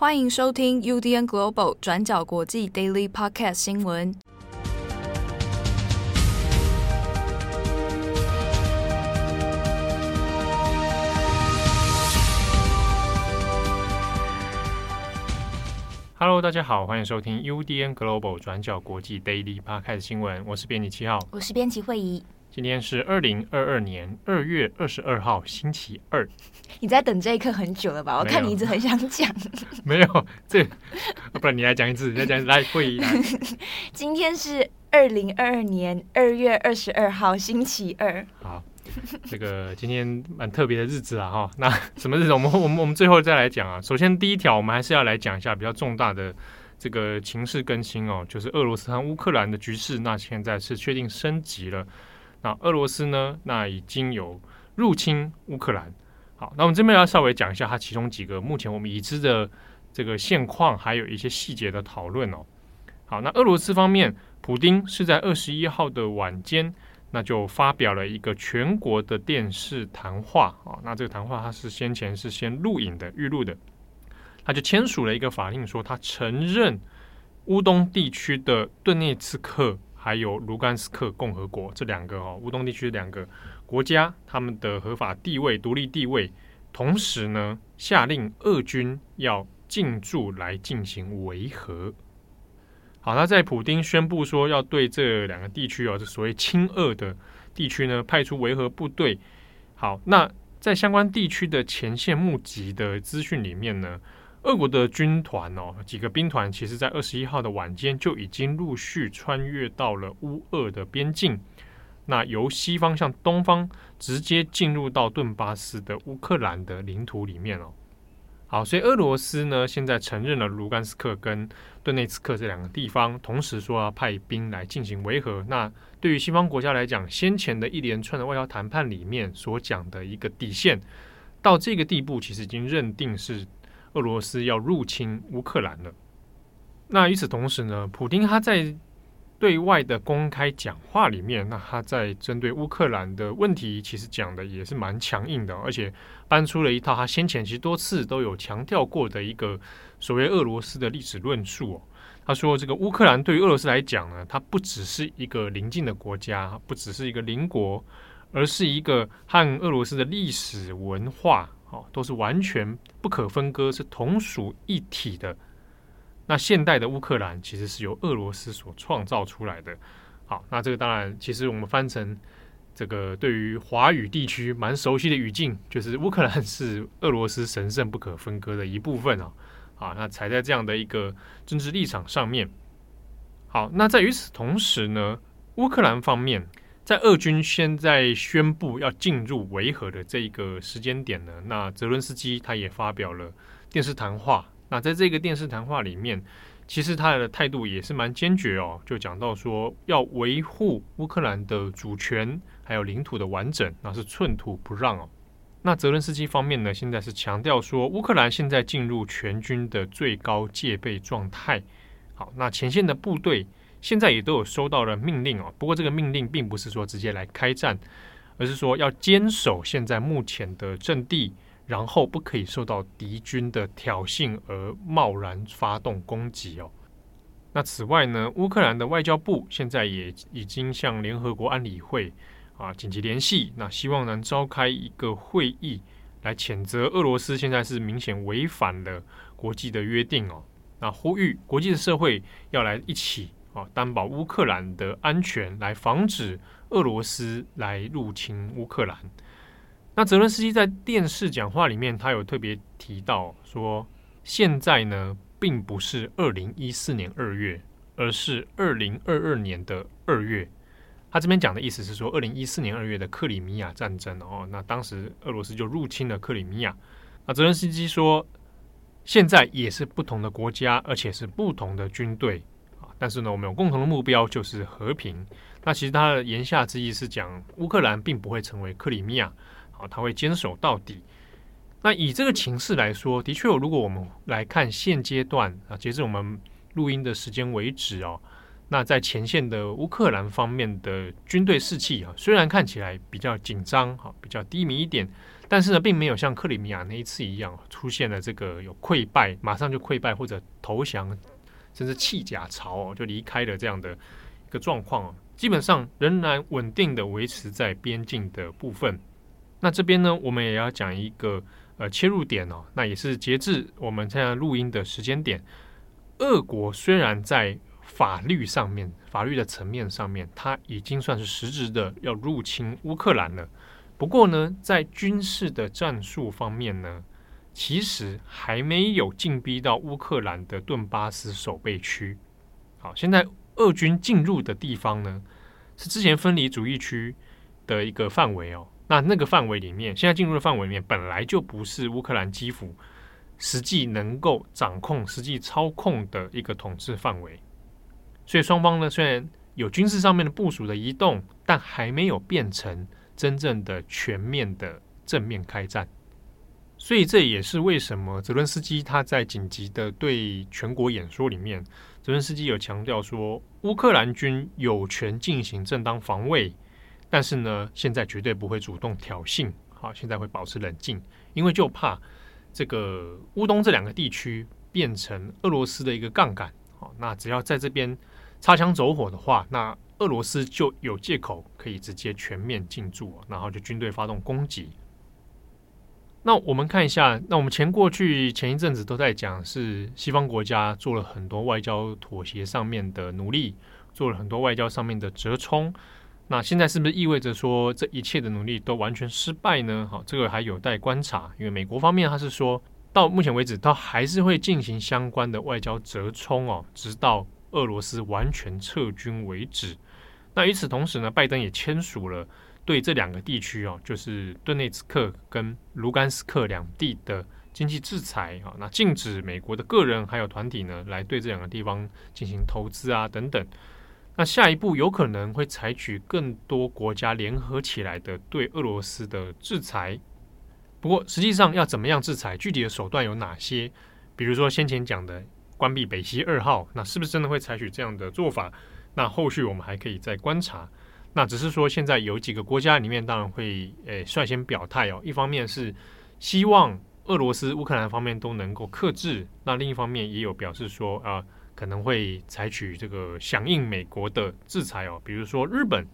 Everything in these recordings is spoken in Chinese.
欢迎收听 UDN Global 转角国际 Daily Podcast 新闻。Hello，大家好，欢迎收听 UDN Global 转角国际 Daily Podcast 新闻。我是编辑七号，我是编辑慧仪。今天是二零二二年二月二十二号，星期二。你在等这一刻很久了吧？我看你一直很想讲。没有，这不然你来讲一次，你来讲来会议。今天是二零二二年二月二十二号，星期二。好，这个今天蛮特别的日子啊哈。那什么日子？我们我们我们最后再来讲啊。首先第一条，我们还是要来讲一下比较重大的这个情势更新哦，就是俄罗斯和乌克兰的局势，那现在是确定升级了。那俄罗斯呢？那已经有入侵乌克兰。好，那我们这边要稍微讲一下它其中几个目前我们已知的这个现况，还有一些细节的讨论哦。好，那俄罗斯方面，普丁是在二十一号的晚间，那就发表了一个全国的电视谈话啊。那这个谈话他是先前是先录影的预录的，他就签署了一个法令，说他承认乌东地区的顿涅茨克。还有卢甘斯克共和国这两个哦，乌东地区两个国家，他们的合法地位、独立地位，同时呢，下令俄军要进驻来进行维和。好，那在普丁宣布说要对这两个地区哦，这所谓亲俄的地区呢，派出维和部队。好，那在相关地区的前线募集的资讯里面呢，俄国的军团哦，几个兵团，其实在二十一号的晚间就已经陆续穿越到了乌俄的边境，那由西方向东方直接进入到顿巴斯的乌克兰的领土里面哦。好，所以俄罗斯呢现在承认了卢甘斯克跟顿内茨克这两个地方，同时说要派兵来进行维和。那对于西方国家来讲，先前的一连串的外交谈判里面所讲的一个底线，到这个地步，其实已经认定是。俄罗斯要入侵乌克兰了。那与此同时呢，普丁他在对外的公开讲话里面，那他在针对乌克兰的问题，其实讲的也是蛮强硬的，而且搬出了一套他先前其实多次都有强调过的一个所谓俄罗斯的历史论述哦。他说，这个乌克兰对于俄罗斯来讲呢，它不只是一个邻近的国家，不只是一个邻国，而是一个和俄罗斯的历史文化。哦，都是完全不可分割，是同属一体的。那现代的乌克兰其实是由俄罗斯所创造出来的。好，那这个当然，其实我们翻成这个对于华语地区蛮熟悉的语境，就是乌克兰是俄罗斯神圣不可分割的一部分啊。好，那踩在这样的一个政治立场上面。好，那在与此同时呢，乌克兰方面。在俄军现在宣布要进入维和的这一个时间点呢，那泽伦斯基他也发表了电视谈话。那在这个电视谈话里面，其实他的态度也是蛮坚决哦，就讲到说要维护乌克兰的主权还有领土的完整，那是寸土不让哦。那泽伦斯基方面呢，现在是强调说乌克兰现在进入全军的最高戒备状态。好，那前线的部队。现在也都有收到了命令哦，不过这个命令并不是说直接来开战，而是说要坚守现在目前的阵地，然后不可以受到敌军的挑衅而贸然发动攻击哦。那此外呢，乌克兰的外交部现在也已经向联合国安理会啊紧急联系，那希望能召开一个会议来谴责俄罗斯现在是明显违反了国际的约定哦，那呼吁国际的社会要来一起。啊，担保乌克兰的安全，来防止俄罗斯来入侵乌克兰。那泽伦斯基在电视讲话里面，他有特别提到说，现在呢，并不是二零一四年二月，而是二零二二年的二月。他这边讲的意思是说，二零一四年二月的克里米亚战争哦，那当时俄罗斯就入侵了克里米亚。那泽伦斯基说，现在也是不同的国家，而且是不同的军队。但是呢，我们有共同的目标，就是和平。那其实他的言下之意是讲，乌克兰并不会成为克里米亚，好，他会坚守到底。那以这个情势来说，的确，如果我们来看现阶段啊，截至我们录音的时间为止哦，那在前线的乌克兰方面的军队士气啊，虽然看起来比较紧张，哈，比较低迷一点，但是呢，并没有像克里米亚那一次一样出现了这个有溃败，马上就溃败或者投降，甚至弃甲朝哦，就离开了这样的一个状况哦。基本上仍然稳定的维持在边境的部分。那这边呢，我们也要讲一个呃切入点哦，那也是截至我们现在录音的时间点，俄国虽然在法律上面、法律的层面上面，它已经算是实质的要入侵乌克兰了。不过呢，在军事的战术方面呢，其实还没有进逼到乌克兰的顿巴斯守备区。好，现在俄军进入的地方呢，是之前分离主义区的一个范围哦。那那个范围里面，现在进入的范围里面，本来就不是乌克兰基辅实际能够掌控、实际操控的一个统治范围。所以双方呢，虽然有军事上面的部署的移动，但还没有变成。真正的全面的正面开战，所以这也是为什么泽伦斯基他在紧急的对全国演说里面，泽伦斯基有强调说，乌克兰军有权进行正当防卫，但是呢，现在绝对不会主动挑衅，好，现在会保持冷静，因为就怕这个乌东这两个地区变成俄罗斯的一个杠杆，好，那只要在这边擦枪走火的话，那。俄罗斯就有借口可以直接全面进驻，然后就军队发动攻击。那我们看一下，那我们前过去前一阵子都在讲，是西方国家做了很多外交妥协上面的努力，做了很多外交上面的折冲。那现在是不是意味着说这一切的努力都完全失败呢？好，这个还有待观察。因为美国方面他是说到目前为止，他还是会进行相关的外交折冲哦，直到俄罗斯完全撤军为止。那与此同时呢，拜登也签署了对这两个地区哦，就是顿内茨克跟卢甘斯克两地的经济制裁啊，那禁止美国的个人还有团体呢来对这两个地方进行投资啊等等。那下一步有可能会采取更多国家联合起来的对俄罗斯的制裁。不过实际上要怎么样制裁，具体的手段有哪些？比如说先前讲的关闭北溪二号，那是不是真的会采取这样的做法？那后续我们还可以再观察，那只是说现在有几个国家里面当然会诶率先表态哦，一方面是希望俄罗斯、乌克兰方面都能够克制，那另一方面也有表示说啊可能会采取这个响应美国的制裁哦，比如说日本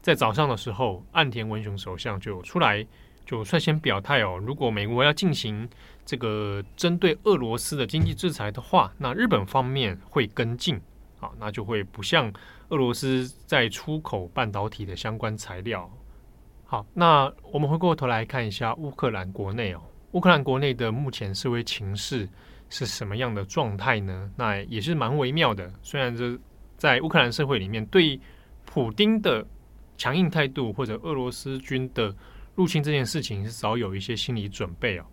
在早上的时候，岸田文雄首相就出来就率先表态哦，如果美国要进行这个针对俄罗斯的经济制裁的话，那日本方面会跟进。好，那就会不像俄罗斯在出口半导体的相关材料。好，那我们回过头来看一下乌克兰国内哦，乌克兰国内的目前社会情势是什么样的状态呢？那也是蛮微妙的。虽然这在乌克兰社会里面，对普丁的强硬态度或者俄罗斯军的入侵这件事情是早有一些心理准备哦。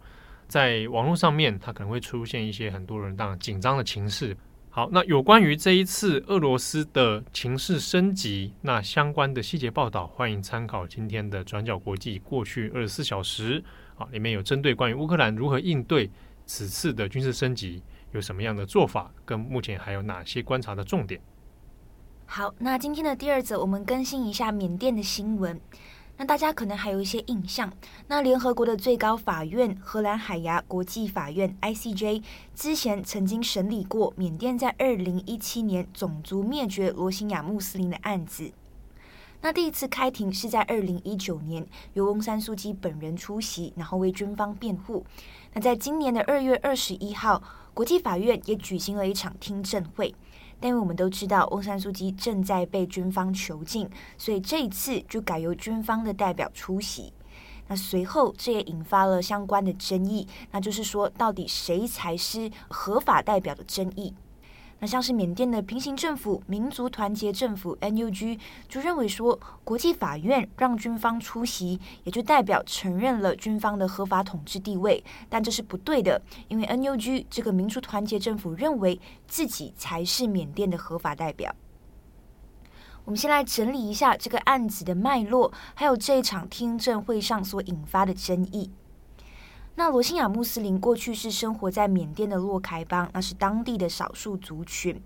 在网络上面，它可能会出现一些很多人当紧张的情势。好，那有关于这一次俄罗斯的情势升级，那相关的细节报道，欢迎参考今天的转角国际过去二十四小时。好，里面有针对关于乌克兰如何应对此次的军事升级，有什么样的做法，跟目前还有哪些观察的重点。好，那今天的第二则，我们更新一下缅甸的新闻。那大家可能还有一些印象，那联合国的最高法院荷兰海牙国际法院 （ICJ） 之前曾经审理过缅甸在二零一七年种族灭绝罗兴亚穆斯林的案子。那第一次开庭是在二零一九年，由翁山苏姬本人出席，然后为军方辩护。那在今年的二月二十一号，国际法院也举行了一场听证会。但因为我们都知道，翁山苏姬正在被军方囚禁，所以这一次就改由军方的代表出席。那随后，这也引发了相关的争议，那就是说，到底谁才是合法代表的争议。那像是缅甸的平行政府民族团结政府 （NUG） 就认为说，国际法院让军方出席，也就代表承认了军方的合法统治地位，但这是不对的，因为 NUG 这个民族团结政府认为自己才是缅甸的合法代表。我们先来整理一下这个案子的脉络，还有这一场听证会上所引发的争议。那罗兴亚穆斯林过去是生活在缅甸的洛开邦，那是当地的少数族群。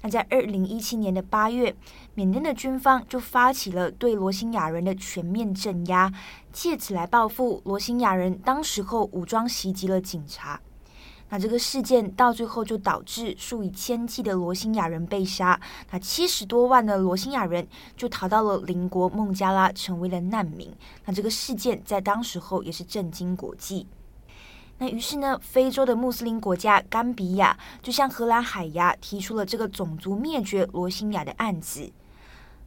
那在二零一七年的八月，缅甸的军方就发起了对罗兴亚人的全面镇压，借此来报复罗兴亚人当时候武装袭击了警察。那这个事件到最后就导致数以千计的罗兴亚人被杀，那七十多万的罗兴亚人就逃到了邻国孟加拉，成为了难民。那这个事件在当时候也是震惊国际。那于是呢，非洲的穆斯林国家甘比亚就向荷兰海牙提出了这个种族灭绝罗兴亚的案子。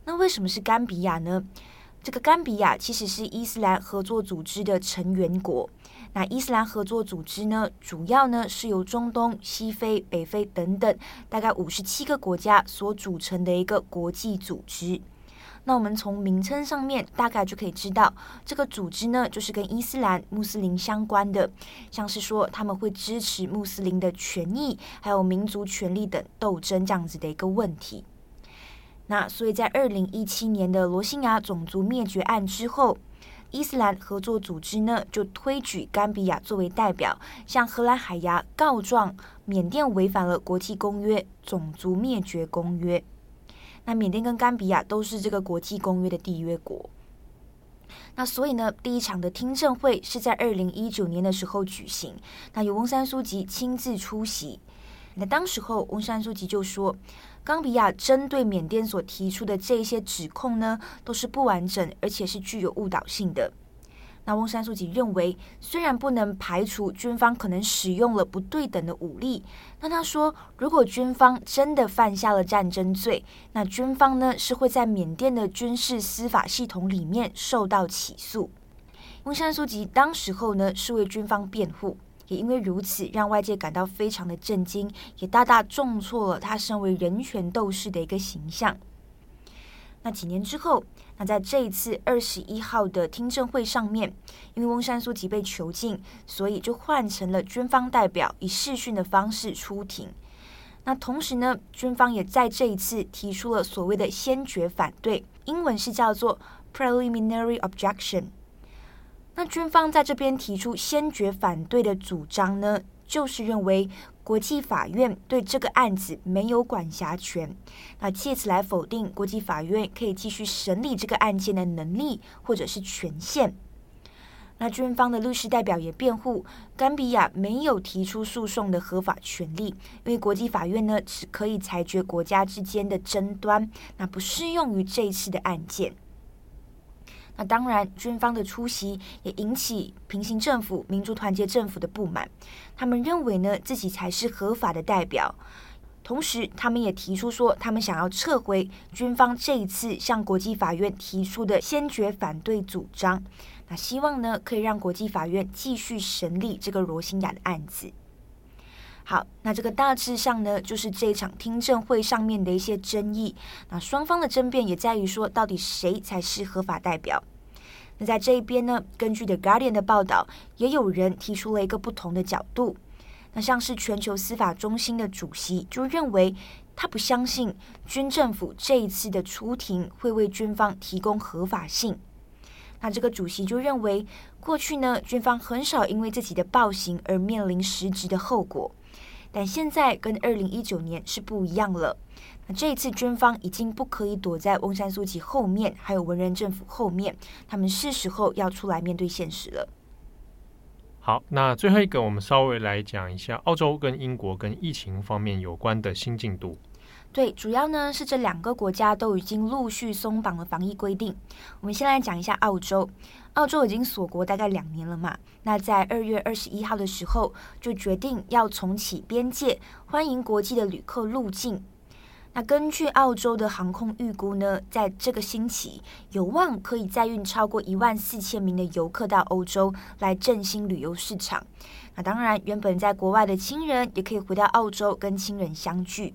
那为什么是甘比亚呢？这个甘比亚其实是伊斯兰合作组织的成员国。那伊斯兰合作组织呢，主要呢是由中东、西非、北非等等大概五十七个国家所组成的一个国际组织。那我们从名称上面大概就可以知道，这个组织呢，就是跟伊斯兰穆斯林相关的，像是说他们会支持穆斯林的权益，还有民族权利等斗争这样子的一个问题。那所以在二零一七年的罗兴亚种族灭绝案之后，伊斯兰合作组织呢就推举甘比亚作为代表，向荷兰海牙告状，缅甸违反了国际公约《种族灭绝公约》。那缅甸跟冈比亚都是这个国际公约的缔约国，那所以呢，第一场的听证会是在二零一九年的时候举行，那由翁山苏吉亲自出席。那当时候，翁山苏吉就说，冈比亚针对缅甸所提出的这些指控呢，都是不完整，而且是具有误导性的。那翁山苏吉认为，虽然不能排除军方可能使用了不对等的武力，那他说，如果军方真的犯下了战争罪，那军方呢是会在缅甸的军事司法系统里面受到起诉。翁山苏吉当时候呢是为军方辩护，也因为如此让外界感到非常的震惊，也大大重挫了他身为人权斗士的一个形象。那几年之后，那在这一次二十一号的听证会上面，因为翁山苏吉被囚禁，所以就换成了军方代表以视讯的方式出庭。那同时呢，军方也在这一次提出了所谓的先决反对，英文是叫做 preliminary objection。那军方在这边提出先决反对的主张呢，就是认为。国际法院对这个案子没有管辖权，那借此来否定国际法院可以继续审理这个案件的能力或者是权限。那军方的律师代表也辩护，甘比亚没有提出诉讼的合法权利，因为国际法院呢只可以裁决国家之间的争端，那不适用于这一次的案件。那当然，军方的出席也引起平行政府、民族团结政府的不满。他们认为呢，自己才是合法的代表。同时，他们也提出说，他们想要撤回军方这一次向国际法院提出的先决反对主张。那希望呢，可以让国际法院继续审理这个罗兴亚的案子。好，那这个大致上呢，就是这场听证会上面的一些争议。那双方的争辩也在于说，到底谁才是合法代表？那在这一边呢，根据 The Guardian 的报道，也有人提出了一个不同的角度。那像是全球司法中心的主席就认为，他不相信军政府这一次的出庭会为军方提供合法性。那这个主席就认为，过去呢，军方很少因为自己的暴行而面临实质的后果。但现在跟二零一九年是不一样了。那这一次军方已经不可以躲在翁山苏姬后面，还有文人政府后面，他们是时候要出来面对现实了。好，那最后一个，我们稍微来讲一下澳洲跟英国跟疫情方面有关的新进度。对，主要呢是这两个国家都已经陆续松绑了防疫规定。我们先来讲一下澳洲。澳洲已经锁国大概两年了嘛，那在二月二十一号的时候就决定要重启边界，欢迎国际的旅客入境。那根据澳洲的航空预估呢，在这个星期有望可以载运超过一万四千名的游客到欧洲来振兴旅游市场。那当然，原本在国外的亲人也可以回到澳洲跟亲人相聚。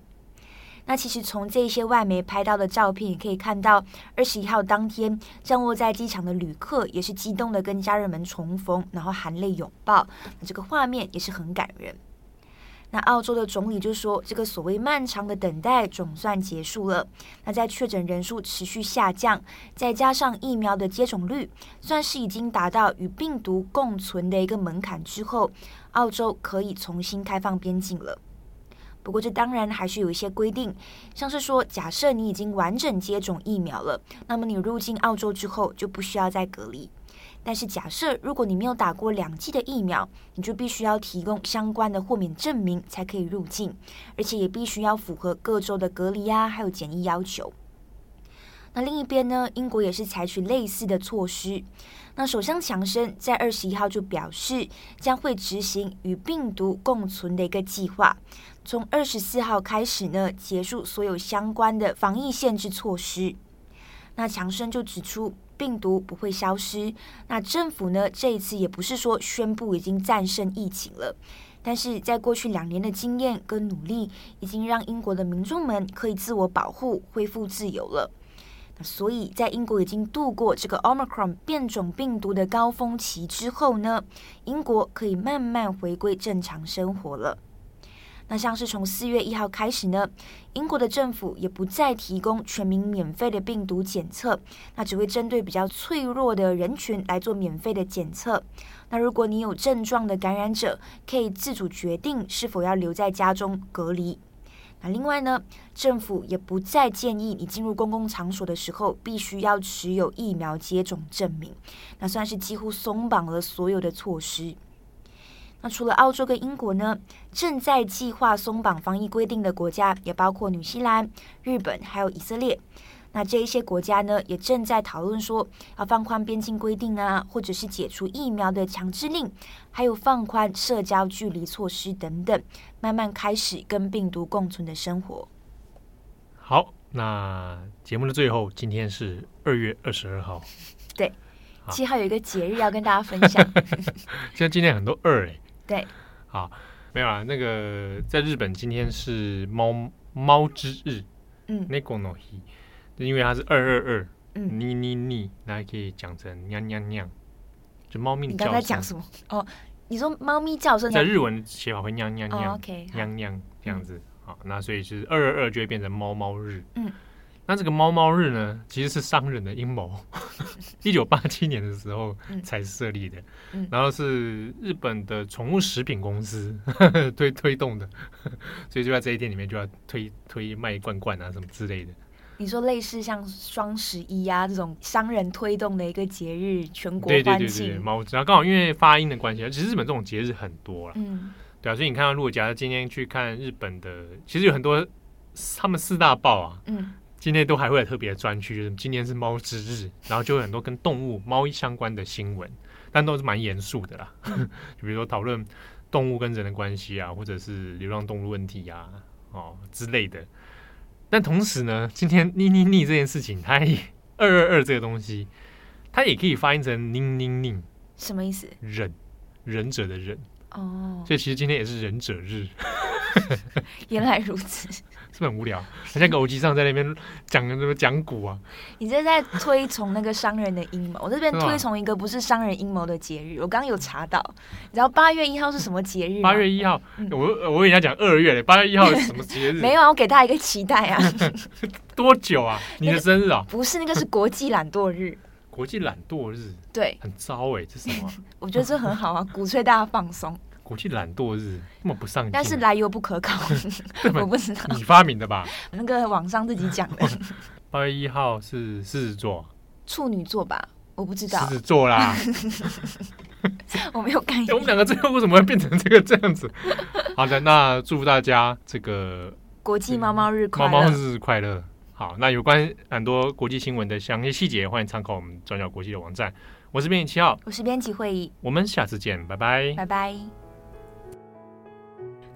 那其实从这些外媒拍到的照片也可以看到，二十一号当天降落在机场的旅客也是激动的跟家人们重逢，然后含泪拥抱，那这个画面也是很感人。那澳洲的总理就说，这个所谓漫长的等待总算结束了。那在确诊人数持续下降，再加上疫苗的接种率算是已经达到与病毒共存的一个门槛之后，澳洲可以重新开放边境了。不过这当然还是有一些规定，像是说，假设你已经完整接种疫苗了，那么你入境澳洲之后就不需要再隔离。但是，假设如果你没有打过两剂的疫苗，你就必须要提供相关的豁免证明才可以入境，而且也必须要符合各州的隔离啊，还有检疫要求。那另一边呢，英国也是采取类似的措施。那首相强生在二十一号就表示，将会执行与病毒共存的一个计划，从二十四号开始呢，结束所有相关的防疫限制措施。那强生就指出，病毒不会消失。那政府呢，这一次也不是说宣布已经战胜疫情了，但是在过去两年的经验跟努力，已经让英国的民众们可以自我保护、恢复自由了。那所以在英国已经度过这个 Omicron 变种病毒的高峰期之后呢，英国可以慢慢回归正常生活了。那像是从四月一号开始呢，英国的政府也不再提供全民免费的病毒检测，那只会针对比较脆弱的人群来做免费的检测。那如果你有症状的感染者，可以自主决定是否要留在家中隔离。那另外呢，政府也不再建议你进入公共场所的时候必须要持有疫苗接种证明。那算是几乎松绑了所有的措施。那除了澳洲跟英国呢，正在计划松绑防疫规定的国家也包括纽西兰、日本还有以色列。那这一些国家呢，也正在讨论说要放宽边境规定啊，或者是解除疫苗的强制令，还有放宽社交距离措施等等，慢慢开始跟病毒共存的生活。好，那节目的最后，今天是二月二十二号，对，七号有一个节日要跟大家分享。现在今天很多二哎。对，好，没有啊。那个在日本今天是猫猫之日，嗯，Neko no hi，因为它是二二二，嗯，你你你，那还可以讲成喵喵喵，就猫咪的叫声。你刚才讲什么？哦，你说猫咪叫声，在日文写法会喵喵喵，OK，酿酿这样子，嗯、好，那所以就是二二二就会变成猫猫日，嗯。那这个猫猫日呢，其实是商人的阴谋。一九八七年的时候才设立的，嗯嗯、然后是日本的宠物食品公司 推推动的，所以就在这一天里面就要推推卖罐罐啊什么之类的。你说类似像双十一啊这种商人推动的一个节日，全国。对对对对，猫，然后刚好因为发音的关系，其实日本这种节日很多了，嗯，对啊，所以你看到如果假如今天去看日本的，其实有很多他们四大报啊，嗯。今天都还会有特别的专区，就是今天是猫之日，然后就有很多跟动物、猫相关的新闻，但都是蛮严肃的啦。就比如说讨论动物跟人的关系啊，或者是流浪动物问题啊，哦之类的。但同时呢，今天“妮妮妮”这件事情，它也“二二二”这个东西，它也可以发音成“宁宁宁”，什么意思？忍，忍者的忍。哦，所以其实今天也是忍者日。原来如此，是不是很无聊？好像个偶机上在那边讲什么讲古啊？你这在推崇那个商人的阴谋，我这边推崇一个不是商人阴谋的节日。我刚刚有查到，你知道八月一号是什么节日？八月一号，嗯、我我跟人家讲二月嘞，八月一号是什么节日？没有啊，我给大家一个期待啊。多久啊？你的生日啊？那个、不是，那个是国际懒惰日。国际懒惰日，对，很糟哎、欸，这是什么？我觉得这很好啊，鼓吹大家放松。国际懒惰日，那么不上进，但是来由不可考，我不知道你发明的吧？那个网上自己讲的。八月一号是狮子座，处女座吧？我不知道。狮子座啦，我没有概念、欸。我们两个最后为什么会变成这个这样子？好的，那祝福大家这个国际猫猫日快乐，猫猫日快乐。好，那有关很多国际新闻的详细细节，欢迎参考我们转角国际的网站。我是编辑七号，我是编辑会议，我们下次见，拜拜，拜拜。